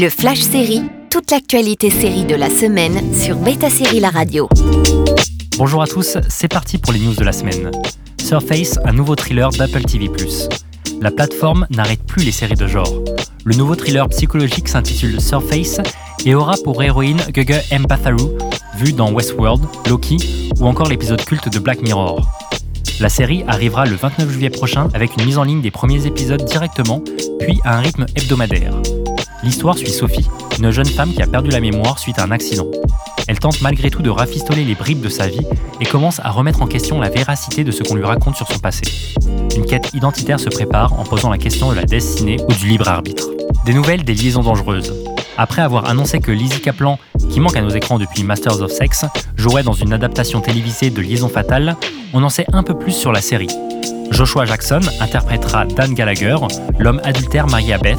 Le Flash Série, toute l'actualité série de la semaine sur Beta Série La Radio. Bonjour à tous, c'est parti pour les news de la semaine. Surface, un nouveau thriller d'Apple TV+. La plateforme n'arrête plus les séries de genre. Le nouveau thriller psychologique s'intitule Surface et aura pour héroïne Gugu Mbatharu, vue dans Westworld, Loki ou encore l'épisode culte de Black Mirror. La série arrivera le 29 juillet prochain avec une mise en ligne des premiers épisodes directement, puis à un rythme hebdomadaire. L'histoire suit Sophie, une jeune femme qui a perdu la mémoire suite à un accident. Elle tente malgré tout de rafistoler les bribes de sa vie et commence à remettre en question la véracité de ce qu'on lui raconte sur son passé. Une quête identitaire se prépare en posant la question de la destinée ou du libre arbitre. Des nouvelles des liaisons dangereuses. Après avoir annoncé que Lizzie Kaplan, qui manque à nos écrans depuis Masters of Sex, jouerait dans une adaptation télévisée de Liaison fatale, on en sait un peu plus sur la série. Joshua Jackson interprétera Dan Gallagher, l'homme adultère marié à Beth,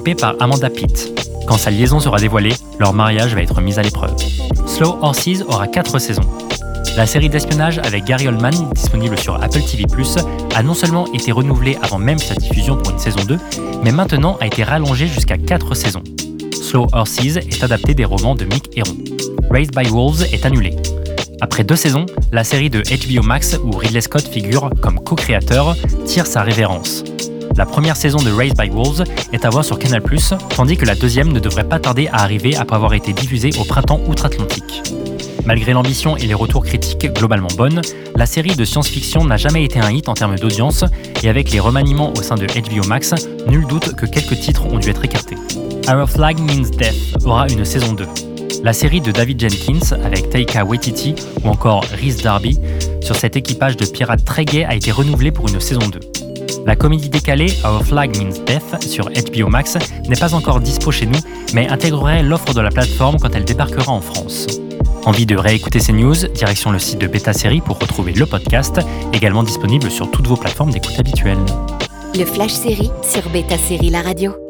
par Amanda Pitt. Quand sa liaison sera dévoilée, leur mariage va être mis à l'épreuve. Slow Horses aura 4 saisons. La série d'espionnage avec Gary Oldman, disponible sur Apple TV+, a non seulement été renouvelée avant même sa diffusion pour une saison 2, mais maintenant a été rallongée jusqu'à 4 saisons. Slow Horses est adapté des romans de Mick Heron. Raised by Wolves est annulé. Après deux saisons, la série de HBO Max, où Ridley Scott figure comme co-créateur, tire sa révérence. La première saison de Raised by Wolves est à voir sur Canal+, tandis que la deuxième ne devrait pas tarder à arriver après avoir été diffusée au printemps outre-Atlantique. Malgré l'ambition et les retours critiques globalement bonnes, la série de science-fiction n'a jamais été un hit en termes d'audience, et avec les remaniements au sein de HBO Max, nul doute que quelques titres ont dû être écartés. Our Flag Means Death aura une saison 2. La série de David Jenkins avec Taika Waititi ou encore Rhys Darby sur cet équipage de pirates très gai a été renouvelée pour une saison 2. La comédie décalée Our Flag Means Death sur HBO Max n'est pas encore dispo chez nous, mais intégrerait l'offre de la plateforme quand elle débarquera en France. Envie de réécouter ces news Direction le site de Beta Série pour retrouver le podcast, également disponible sur toutes vos plateformes d'écoute habituelles. Le Flash Série sur Beta Série La Radio.